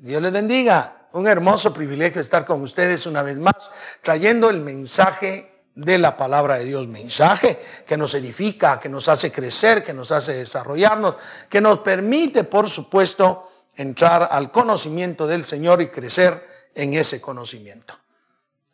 Dios les bendiga. Un hermoso privilegio estar con ustedes una vez más, trayendo el mensaje de la palabra de Dios. Mensaje que nos edifica, que nos hace crecer, que nos hace desarrollarnos, que nos permite, por supuesto, entrar al conocimiento del Señor y crecer en ese conocimiento.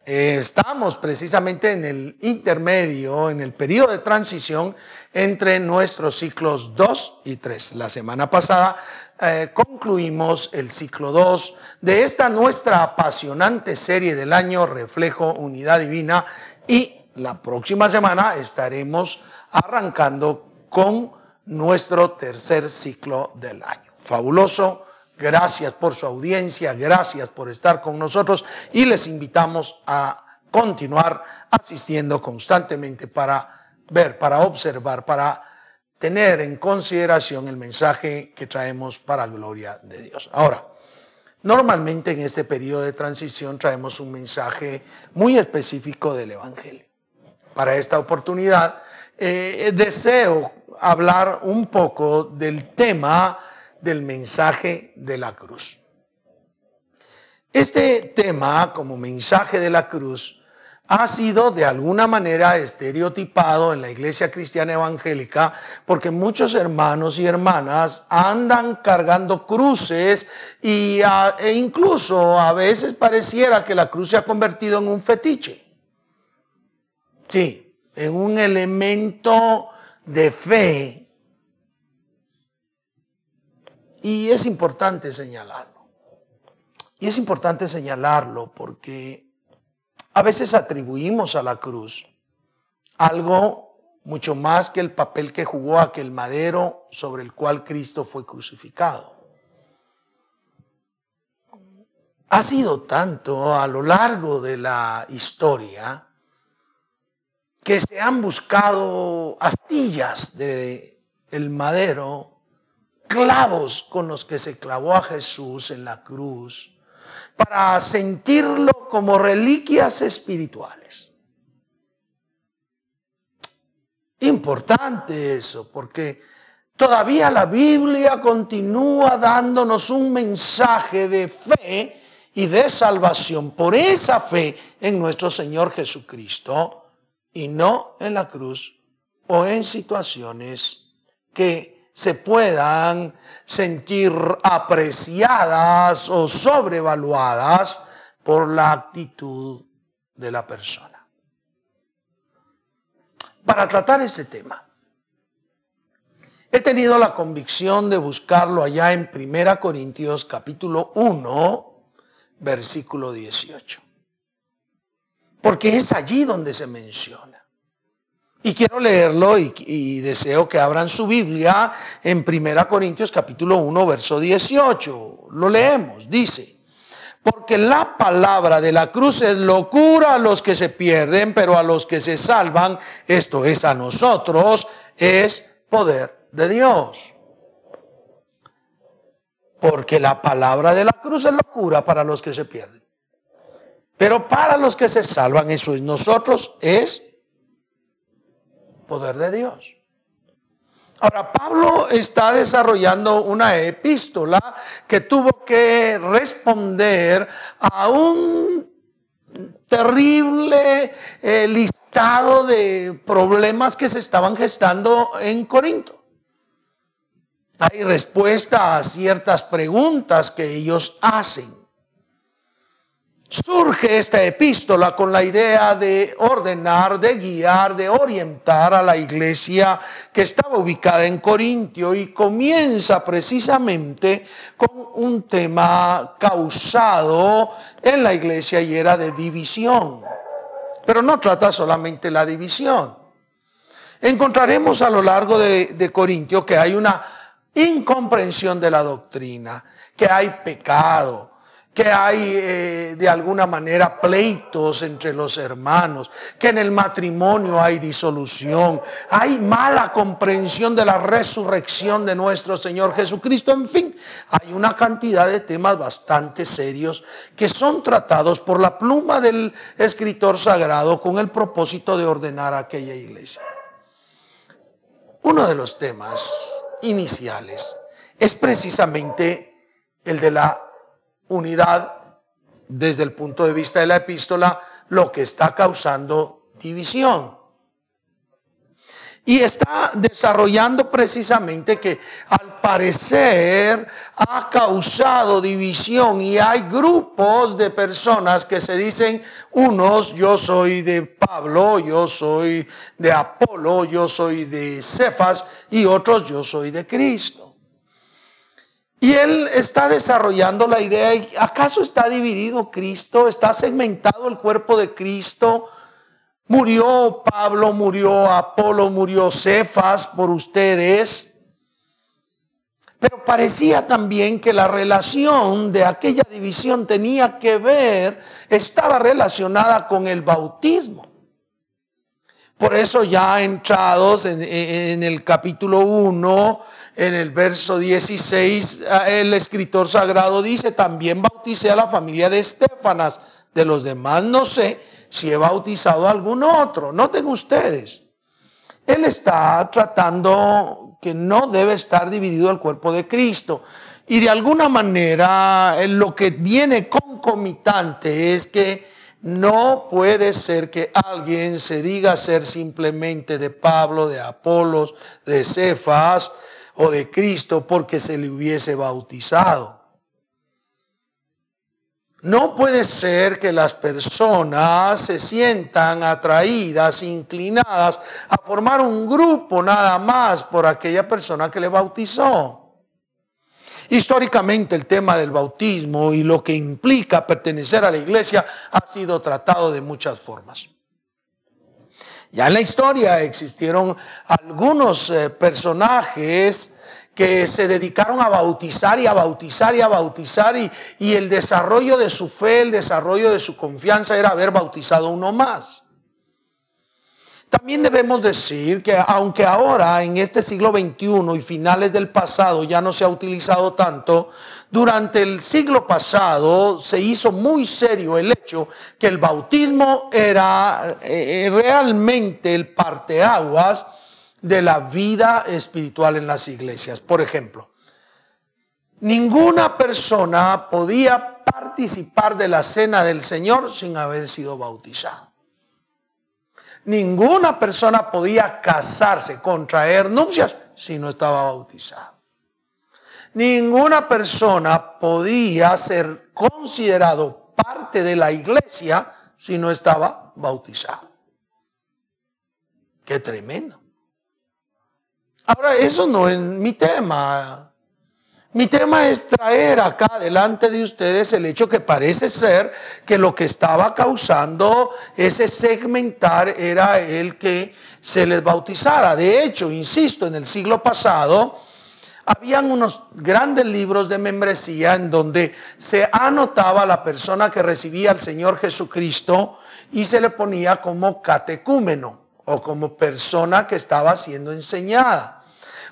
Estamos precisamente en el intermedio, en el periodo de transición entre nuestros ciclos 2 y 3. La semana pasada eh, concluimos el ciclo 2 de esta nuestra apasionante serie del año Reflejo Unidad Divina y la próxima semana estaremos arrancando con nuestro tercer ciclo del año. Fabuloso Gracias por su audiencia, gracias por estar con nosotros y les invitamos a continuar asistiendo constantemente para ver, para observar, para tener en consideración el mensaje que traemos para gloria de Dios. Ahora, normalmente en este periodo de transición traemos un mensaje muy específico del Evangelio. Para esta oportunidad eh, deseo hablar un poco del tema del mensaje de la cruz. Este tema, como mensaje de la cruz, ha sido de alguna manera estereotipado en la iglesia cristiana evangélica porque muchos hermanos y hermanas andan cargando cruces y e incluso a veces pareciera que la cruz se ha convertido en un fetiche. Sí, en un elemento de fe y es importante señalarlo. Y es importante señalarlo porque a veces atribuimos a la cruz algo mucho más que el papel que jugó aquel madero sobre el cual Cristo fue crucificado. Ha sido tanto a lo largo de la historia que se han buscado astillas del el madero clavos con los que se clavó a Jesús en la cruz para sentirlo como reliquias espirituales. Importante eso, porque todavía la Biblia continúa dándonos un mensaje de fe y de salvación por esa fe en nuestro Señor Jesucristo y no en la cruz o en situaciones que se puedan sentir apreciadas o sobrevaluadas por la actitud de la persona. Para tratar este tema, he tenido la convicción de buscarlo allá en 1 Corintios capítulo 1, versículo 18. Porque es allí donde se menciona. Y quiero leerlo y, deseo que abran su Biblia en 1 Corintios capítulo 1, verso 18. Lo leemos, dice, porque la palabra de la cruz es locura a los que se pierden, pero a los que se salvan, esto es a nosotros, es poder de Dios. Porque la palabra de la cruz es locura para los que se pierden. Pero para los que se salvan, eso es nosotros, es poder de Dios. Ahora, Pablo está desarrollando una epístola que tuvo que responder a un terrible eh, listado de problemas que se estaban gestando en Corinto. Hay respuesta a ciertas preguntas que ellos hacen. Surge esta epístola con la idea de ordenar, de guiar, de orientar a la iglesia que estaba ubicada en Corintio y comienza precisamente con un tema causado en la iglesia y era de división. Pero no trata solamente la división. Encontraremos a lo largo de, de Corintio que hay una incomprensión de la doctrina, que hay pecado, que hay eh, de alguna manera pleitos entre los hermanos, que en el matrimonio hay disolución, hay mala comprensión de la resurrección de nuestro Señor Jesucristo, en fin, hay una cantidad de temas bastante serios que son tratados por la pluma del escritor sagrado con el propósito de ordenar a aquella iglesia. Uno de los temas iniciales es precisamente el de la unidad desde el punto de vista de la epístola, lo que está causando división. Y está desarrollando precisamente que al parecer ha causado división y hay grupos de personas que se dicen, unos yo soy de Pablo, yo soy de Apolo, yo soy de Cefas y otros yo soy de Cristo. Y él está desarrollando la idea, ¿acaso está dividido Cristo? ¿Está segmentado el cuerpo de Cristo? Murió Pablo, murió Apolo, murió Cefas por ustedes. Pero parecía también que la relación de aquella división tenía que ver, estaba relacionada con el bautismo. Por eso ya entrados en, en el capítulo 1, en el verso 16, el escritor sagrado dice, también bauticé a la familia de Estefanas, de los demás no sé si he bautizado a algún otro. Noten ustedes, él está tratando que no debe estar dividido el cuerpo de Cristo. Y de alguna manera lo que viene concomitante es que no puede ser que alguien se diga ser simplemente de Pablo, de Apolos, de Cefas o de Cristo porque se le hubiese bautizado. No puede ser que las personas se sientan atraídas, inclinadas a formar un grupo nada más por aquella persona que le bautizó. Históricamente el tema del bautismo y lo que implica pertenecer a la iglesia ha sido tratado de muchas formas. Ya en la historia existieron algunos eh, personajes que se dedicaron a bautizar y a bautizar y a bautizar y, y, el desarrollo de su fe, el desarrollo de su confianza era haber bautizado uno más. También debemos decir que aunque ahora en este siglo XXI y finales del pasado ya no se ha utilizado tanto, durante el siglo pasado se hizo muy serio el hecho que el bautismo era eh, realmente el parteaguas de la vida espiritual en las iglesias. Por ejemplo, ninguna persona podía participar de la cena del Señor sin haber sido bautizado. Ninguna persona podía casarse, contraer nupcias si no estaba bautizado. Ninguna persona podía ser considerado parte de la iglesia si no estaba bautizado. Qué tremendo. Ahora, eso no es mi tema. Mi tema es traer acá delante de ustedes el hecho que parece ser que lo que estaba causando ese segmentar era el que se les bautizara. De hecho, insisto, en el siglo pasado habían unos grandes libros de membresía en donde se anotaba la persona que recibía al Señor Jesucristo y se le ponía como catecúmeno o como persona que estaba siendo enseñada.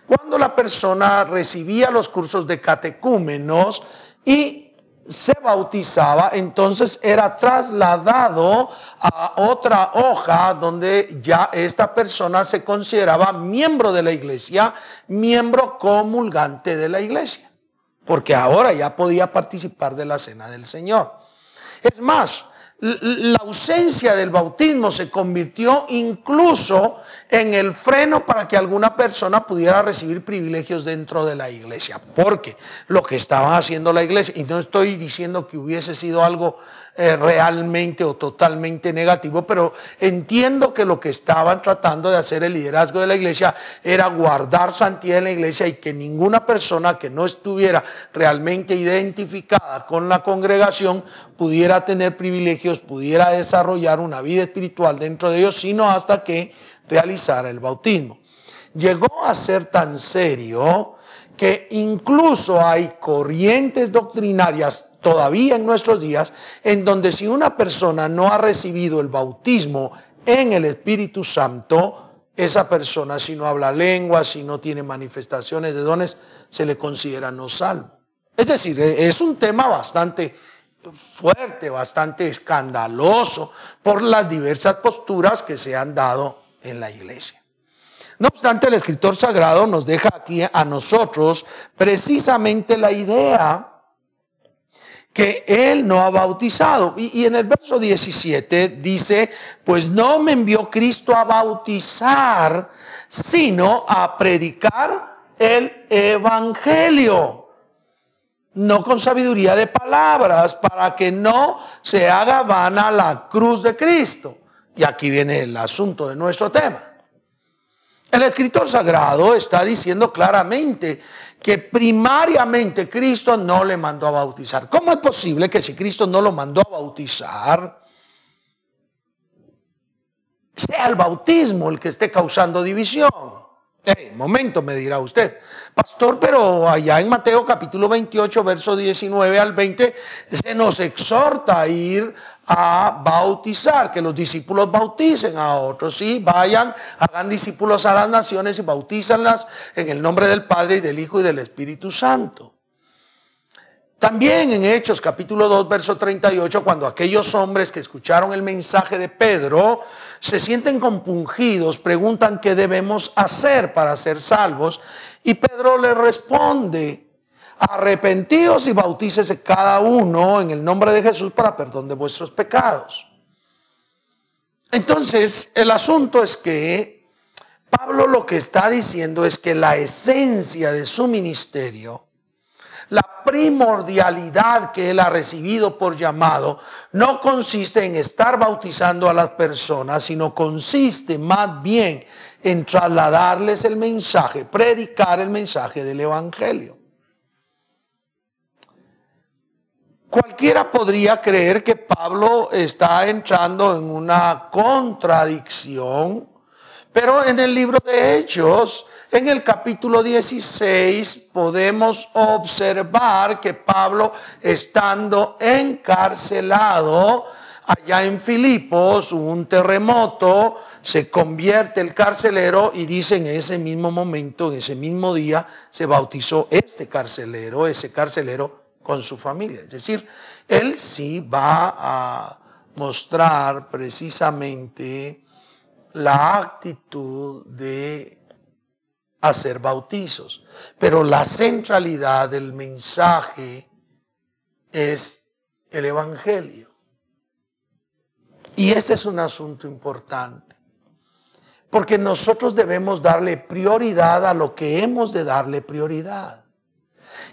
Cuando la persona recibía los cursos de catecúmenos y se bautizaba, entonces era trasladado a otra hoja donde ya esta persona se consideraba miembro de la iglesia, miembro comulgante de la iglesia, porque ahora ya podía participar de la cena del Señor. Es más, la ausencia del bautismo se convirtió incluso en el freno para que alguna persona pudiera recibir privilegios dentro de la iglesia. Porque lo que estaba haciendo la iglesia, y no estoy diciendo que hubiese sido algo eh, realmente o totalmente negativo, pero entiendo que lo que estaban tratando de hacer el liderazgo de la iglesia era guardar santidad en la iglesia y que ninguna persona que no estuviera realmente identificada con la congregación pudiera tener privilegios, pudiera desarrollar una vida espiritual dentro de ellos, sino hasta que realizara el bautismo. Llegó a ser tan serio que incluso hay corrientes doctrinarias todavía en nuestros días en donde si una persona no ha recibido el bautismo en el Espíritu Santo, esa persona si no habla lengua, si no tiene manifestaciones de dones, se le considera no salvo. Es decir, e, es un tema bastante fuerte, bastante escandaloso por las diversas posturas que se han dado en la iglesia. No obstante, el escritor sagrado nos deja aquí a nosotros precisamente la idea que él no ha bautizado. Y, en el verso 17 dice, pues no me envió Cristo a bautizar, sino a predicar el Evangelio. No con sabiduría de palabras, para que no se haga vana la cruz de Cristo. Y aquí viene el asunto de nuestro tema. El escritor sagrado está diciendo claramente que primariamente Cristo no le mandó a bautizar. ¿Cómo es posible que si Cristo no lo mandó a bautizar, sea el bautismo el que esté causando división? Hey, momento, me dirá usted. Pastor, pero allá en Mateo capítulo 28, verso 19 al 20, se nos exhorta a ir a bautizar, que los discípulos bauticen a otros, sí, vayan, hagan discípulos a las naciones y bautízanlas en el nombre del Padre y del Hijo y del Espíritu Santo. También en Hechos capítulo 2, verso 38, cuando aquellos hombres que escucharon el mensaje de Pedro se sienten compungidos, preguntan qué debemos hacer para ser salvos, y Pedro les responde, arrepentíos y bautícese cada uno en el nombre de Jesús para perdón de vuestros pecados. Entonces, el asunto es que Pablo lo que está diciendo es que la esencia de su ministerio, la primordialidad que él ha recibido por llamado, no consiste en estar bautizando a las personas, sino consiste más bien en trasladarles el mensaje, predicar el mensaje del Evangelio. Cualquiera podría creer que Pablo está entrando en una contradicción, pero en el libro de Hechos, en el capítulo 16, podemos observar que Pablo, estando encarcelado allá en Filipos, un terremoto, se convierte el carcelero y dice en ese mismo momento, en ese mismo día, se bautizó este carcelero, ese carcelero con su familia. Es decir, él sí va a mostrar precisamente la actitud de hacer bautizos. Pero la centralidad del mensaje es el Evangelio. Y este es un asunto importante. Porque nosotros debemos darle prioridad a lo que hemos de darle prioridad.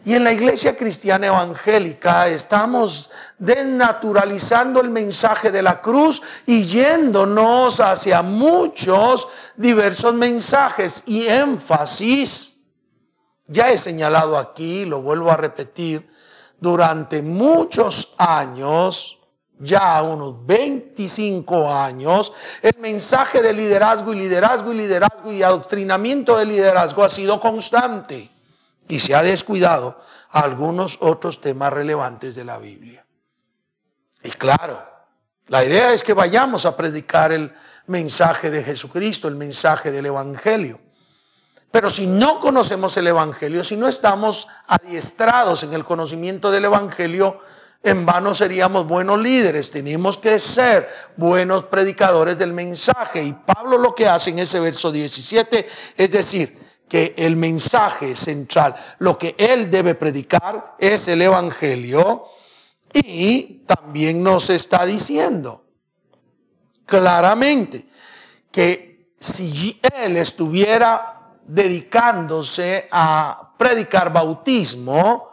Y en la iglesia cristiana evangélica estamos desnaturalizando el mensaje de la cruz y yéndonos hacia muchos diversos mensajes y énfasis. Ya he señalado aquí, lo vuelvo a repetir, durante muchos años, ya unos 25 años, el mensaje de liderazgo y liderazgo y liderazgo y adoctrinamiento de liderazgo ha sido constante y se ha descuidado algunos otros temas relevantes de la Biblia. Y claro, la idea es que vayamos a predicar el mensaje de Jesucristo, el mensaje del Evangelio. Pero si no conocemos el Evangelio, si no estamos adiestrados en el conocimiento del Evangelio, en vano seríamos buenos líderes. Tenemos que ser buenos predicadores del mensaje. Y Pablo lo que hace en ese verso 17 es decir, que el mensaje central, lo que él debe predicar es el Evangelio y también nos está diciendo claramente que si él estuviera dedicándose a predicar bautismo,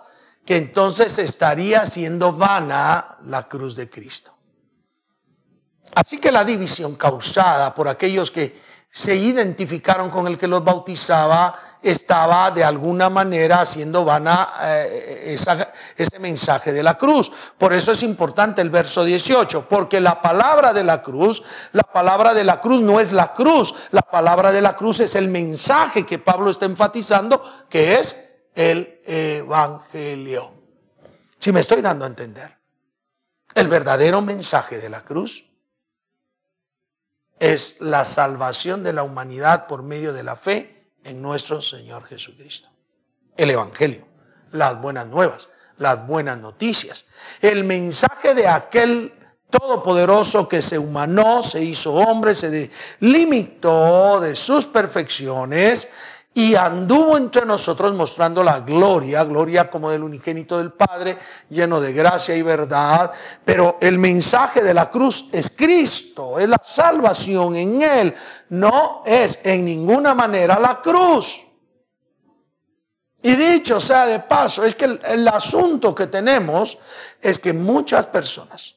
que entonces estaría haciendo vana la cruz de Cristo. Así que la división causada por aquellos que se identificaron con el que los bautizaba, estaba de alguna manera haciendo vana eh, ese mensaje de la cruz. Por eso es importante el verso 18, porque la palabra de la cruz, la palabra de la cruz no es la cruz, la palabra de la cruz es el mensaje que Pablo está enfatizando, que es el Evangelio. Si me estoy dando a entender, el verdadero mensaje de la cruz es la salvación de la humanidad por medio de la fe en nuestro Señor Jesucristo. El Evangelio, las buenas nuevas, las buenas noticias, el mensaje de aquel todopoderoso que se humanó, se hizo hombre, se limitó de sus perfecciones y anduvo entre nosotros mostrando la gloria, gloria como del unigénito del Padre, lleno de gracia y verdad. Pero el mensaje de la cruz es Cristo, es la salvación en Él, no es en ninguna manera la cruz. Y dicho sea de paso, es que el, asunto que tenemos es que muchas personas,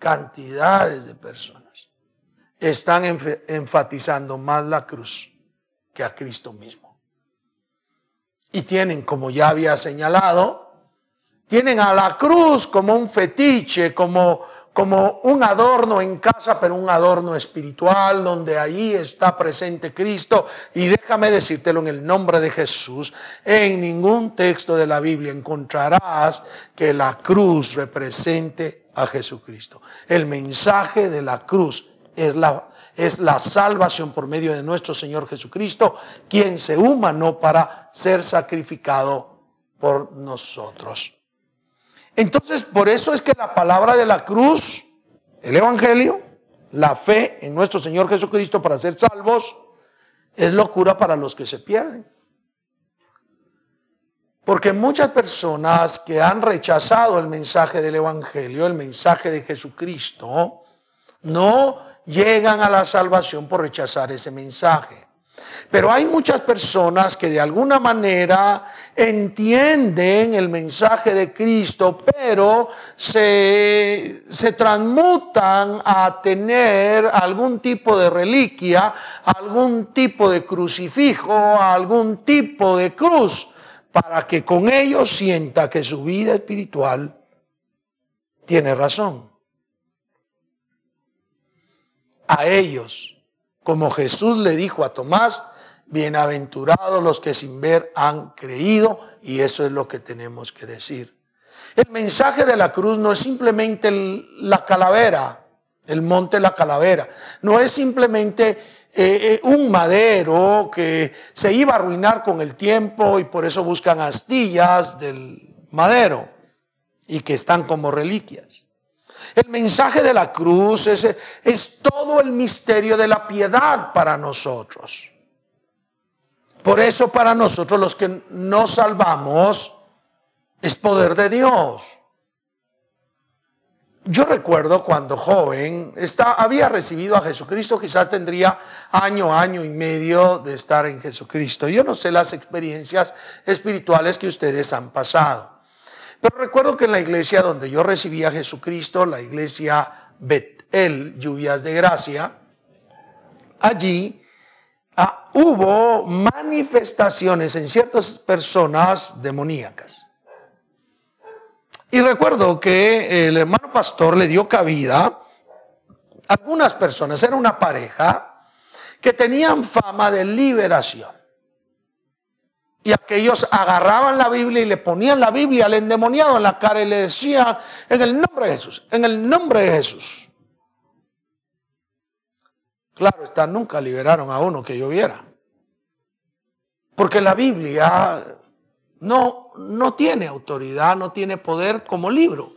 cantidades de personas, están enfatizando más la cruz que a Cristo mismo. Y tienen, como ya había señalado, tienen a la cruz como un fetiche, como, como un adorno en casa, pero un adorno espiritual, donde ahí está presente Cristo. Y déjame decírtelo en el nombre de Jesús, en ningún texto de la Biblia encontrarás que la cruz represente a Jesucristo. El mensaje de la cruz es la es la salvación por medio de nuestro Señor Jesucristo, quien se humanó para ser sacrificado por nosotros. Entonces, por eso es que la palabra de la cruz, el Evangelio, la fe en nuestro Señor Jesucristo para ser salvos, es locura para los que se pierden. Porque muchas personas que han rechazado el mensaje del Evangelio, el mensaje de Jesucristo, no llegan a la salvación por rechazar ese mensaje. Pero hay muchas personas que de alguna manera entienden el mensaje de Cristo, pero se, se, transmutan a tener algún tipo de reliquia, algún tipo de crucifijo, algún tipo de cruz, para que con ello sienta que su vida espiritual tiene razón a ellos, como Jesús le dijo a Tomás, bienaventurados los que sin ver han creído, y eso es lo que tenemos que decir. El mensaje de la cruz no es simplemente la calavera, el monte la calavera, no es simplemente eh, eh, un madero que se iba a arruinar con el tiempo y por eso buscan astillas del madero y que están como reliquias. El mensaje de la cruz es, es todo el misterio de la piedad para nosotros. Por eso para nosotros los que nos salvamos es poder de Dios. Yo recuerdo cuando joven había recibido a Jesucristo, quizás tendría año, año y medio de estar en Jesucristo. Yo no sé las experiencias espirituales que ustedes han pasado. Pero recuerdo que en la iglesia donde yo recibí a Jesucristo, la iglesia Betel, Lluvias de Gracia, allí ah, hubo manifestaciones en ciertas personas demoníacas. Y recuerdo que el hermano pastor le dio cabida a algunas personas, era una pareja que tenían fama de liberación. Y aquellos agarraban la Biblia y le ponían la Biblia al endemoniado en la cara y le decían, en el nombre de Jesús, en el nombre de Jesús. Claro está, nunca liberaron a uno que yo viera. Porque la Biblia no, no tiene autoridad, no tiene poder como libro.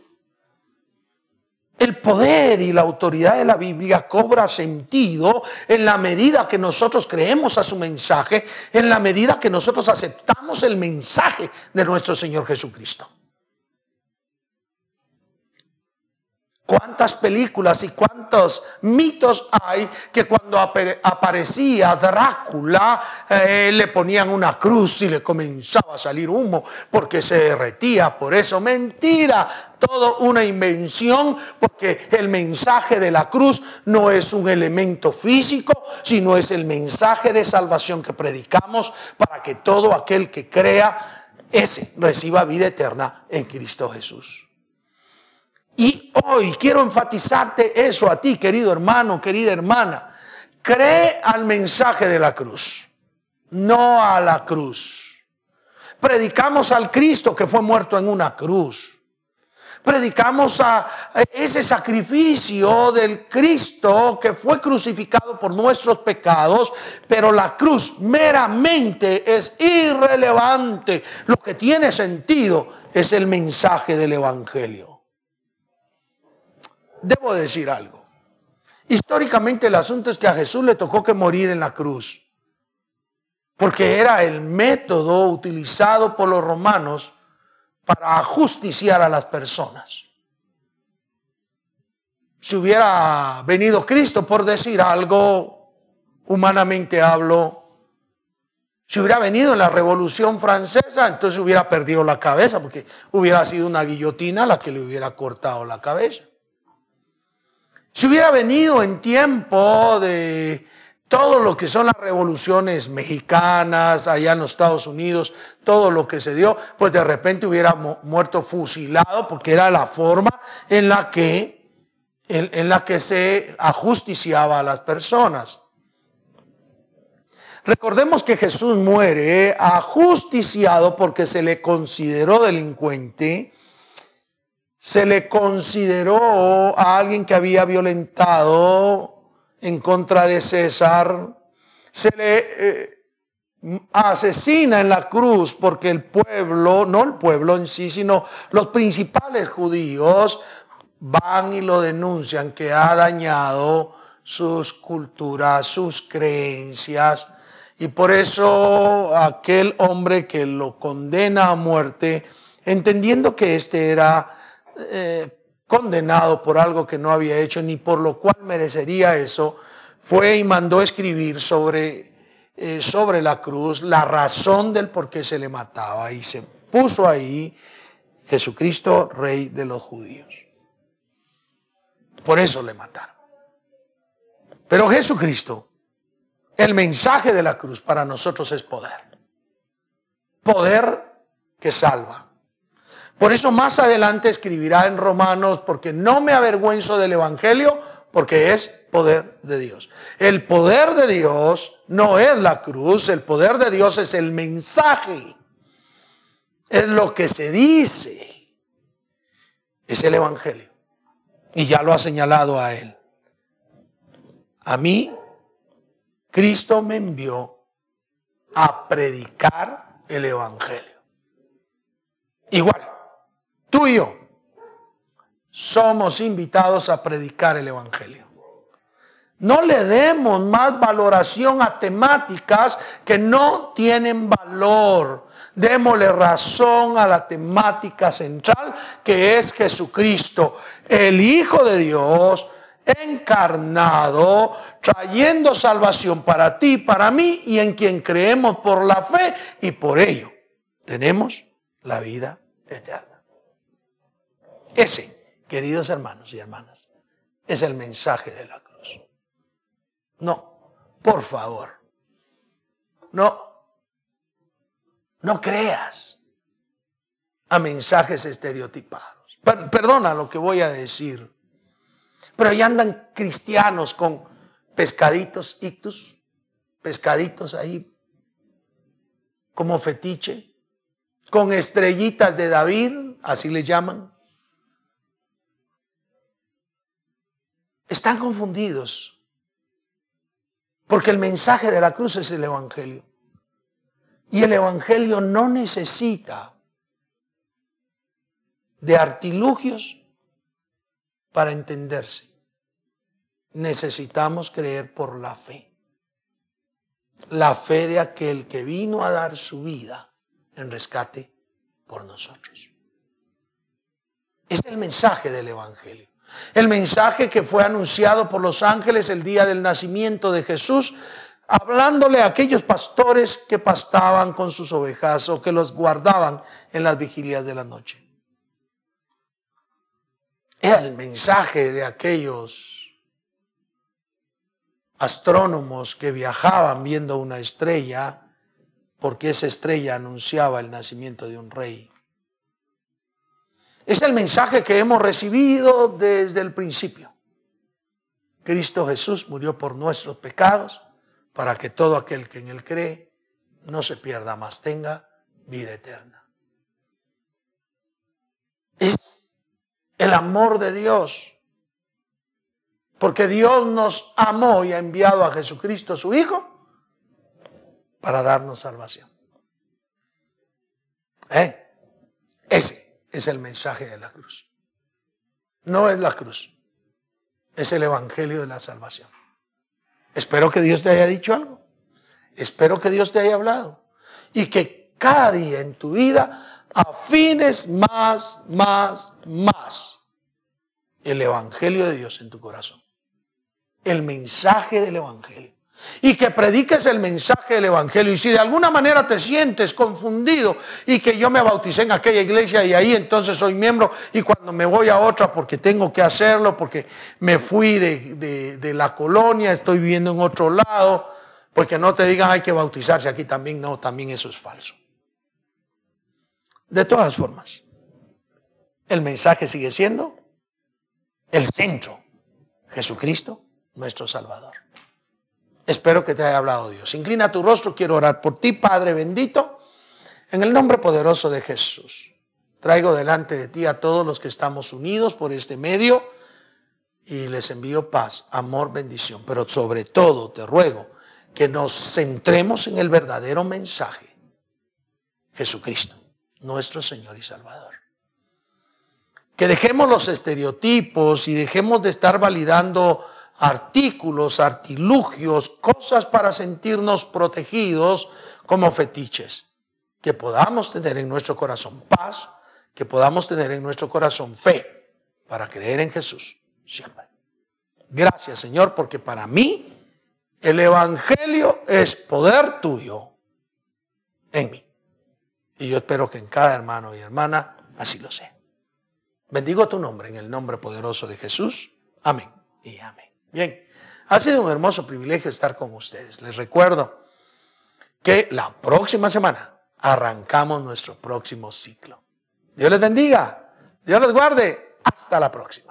El poder y la autoridad de la Biblia cobra sentido en la medida que nosotros creemos a su mensaje, en la medida que nosotros aceptamos el mensaje de nuestro Señor Jesucristo. Cuántas películas y cuántos mitos hay que cuando aparecía Drácula eh, le ponían una cruz y le comenzaba a salir humo porque se derretía. Por eso, mentira, todo una invención porque el mensaje de la cruz no es un elemento físico, sino es el mensaje de salvación que predicamos para que todo aquel que crea, ese reciba vida eterna en Cristo Jesús. Y hoy quiero enfatizarte eso a ti, querido hermano, querida hermana. Cree al mensaje de la cruz, no a la cruz. Predicamos al Cristo que fue muerto en una cruz. Predicamos a ese sacrificio del Cristo que fue crucificado por nuestros pecados, pero la cruz meramente es irrelevante. Lo que tiene sentido es el mensaje del Evangelio debo decir algo. Históricamente el asunto es que a Jesús le tocó que morir en la cruz. porque era el método utilizado por los romanos para ajusticiar a las personas. Si hubiera venido Cristo por decir algo, humanamente hablo, si hubiera venido en la Revolución Francesa, entonces hubiera perdido la cabeza, porque hubiera sido una guillotina la que le hubiera cortado la cabeza. Si hubiera venido en tiempo de todo lo que son las revoluciones mexicanas, allá en los Estados Unidos, todo lo que se dio, pues de repente hubiera muerto fusilado, porque era la forma en la que, en, la que se ajusticiaba a las personas. Recordemos que Jesús muere ajusticiado porque se le consideró delincuente, se le consideró a alguien que había violentado en contra de César, se le eh, asesina en la cruz porque el pueblo, no el pueblo en sí, sino los principales judíos van y lo denuncian que ha dañado sus culturas, sus creencias. Y por eso aquel hombre que lo condena a muerte, entendiendo que este era eh, condenado por algo que no había hecho ni por lo cual merecería eso, fue y mandó escribir sobre, eh, sobre la cruz la razón del por qué se le mataba y se puso ahí Jesucristo, rey de los judíos. Por eso le mataron. Pero Jesucristo, el mensaje de la cruz para nosotros es poder. Poder que salva por eso más adelante escribirá en Romanos, porque no me avergüenzo del Evangelio, porque es poder de Dios. El poder de Dios no es la cruz, el poder de Dios es el mensaje, es lo que se dice, es el Evangelio. Y ya lo ha señalado a él. A mí, Cristo me envió a predicar el Evangelio. Igual, Tú y yo somos invitados a predicar el Evangelio. No le demos más valoración a temáticas que no tienen valor. Démosle razón a la temática central que es Jesucristo, el Hijo de Dios, encarnado, trayendo salvación para ti, para mí y en quien creemos por la fe y por ello tenemos la vida eterna. Ese, queridos hermanos y hermanas, es el mensaje de la cruz. No, por favor, no, no creas a mensajes estereotipados. perdona lo que voy a decir, pero ahí andan cristianos con pescaditos ictus, pescaditos ahí como fetiche, con estrellitas de David, así le llaman, están confundidos. Porque el mensaje de la cruz es el Evangelio. Y el Evangelio no necesita de artilugios para entenderse. Necesitamos creer por la fe. La fe de aquel que vino a dar su vida en rescate por nosotros. Es el mensaje del Evangelio. El mensaje que fue anunciado por los ángeles el día del nacimiento de Jesús, hablándole a aquellos pastores que pastaban con sus ovejas o que los guardaban en las vigilias de la noche. Era el mensaje de aquellos astrónomos que viajaban viendo una estrella porque esa estrella anunciaba el nacimiento de un rey. Es el mensaje que hemos recibido desde el principio. Cristo Jesús murió por nuestros pecados para que todo aquel que en Él cree no se pierda más, tenga vida eterna. Es el amor de Dios. Porque Dios nos amó y ha enviado a Jesucristo su Hijo para darnos salvación. ¿Eh? Ese es el mensaje de la cruz. No es la cruz, es el Evangelio de la salvación. Espero que Dios te haya dicho algo. Espero que Dios te haya hablado y que cada día en tu vida afines más, más, más el Evangelio de Dios en tu corazón. El mensaje del Evangelio y que prediques el mensaje del Evangelio. Y si de alguna manera te sientes confundido y que yo me bauticé en aquella iglesia y ahí entonces soy miembro y cuando me voy a otra porque tengo que hacerlo, porque me fui de, de la colonia, estoy viviendo en otro lado, porque no te digan hay que bautizarse aquí también, no, también eso es falso. De todas formas, el mensaje sigue siendo el centro, Jesucristo, nuestro Salvador. Espero que te haya hablado Dios. Inclina tu rostro, quiero orar por ti, Padre bendito, en el nombre poderoso de Jesús. Traigo delante de ti a todos los que estamos unidos por este medio y les envío paz, amor, bendición. Pero sobre todo te ruego que nos centremos en el verdadero mensaje, Jesucristo, nuestro Señor y Salvador. Que dejemos los estereotipos y dejemos de estar validando artículos, artilugios, cosas para sentirnos protegidos como fetiches. Que podamos tener en nuestro corazón paz, que podamos tener en nuestro corazón fe para creer en Jesús siempre. Gracias Señor, porque para mí el Evangelio es poder tuyo en mí. Y yo espero que en cada hermano y hermana así lo sea. Bendigo tu nombre en el nombre poderoso de Jesús. Amén y amén. Bien, ha sido un hermoso privilegio estar con ustedes. Les recuerdo que la próxima semana arrancamos nuestro próximo ciclo. Dios les bendiga, Dios les guarde. Hasta la próxima.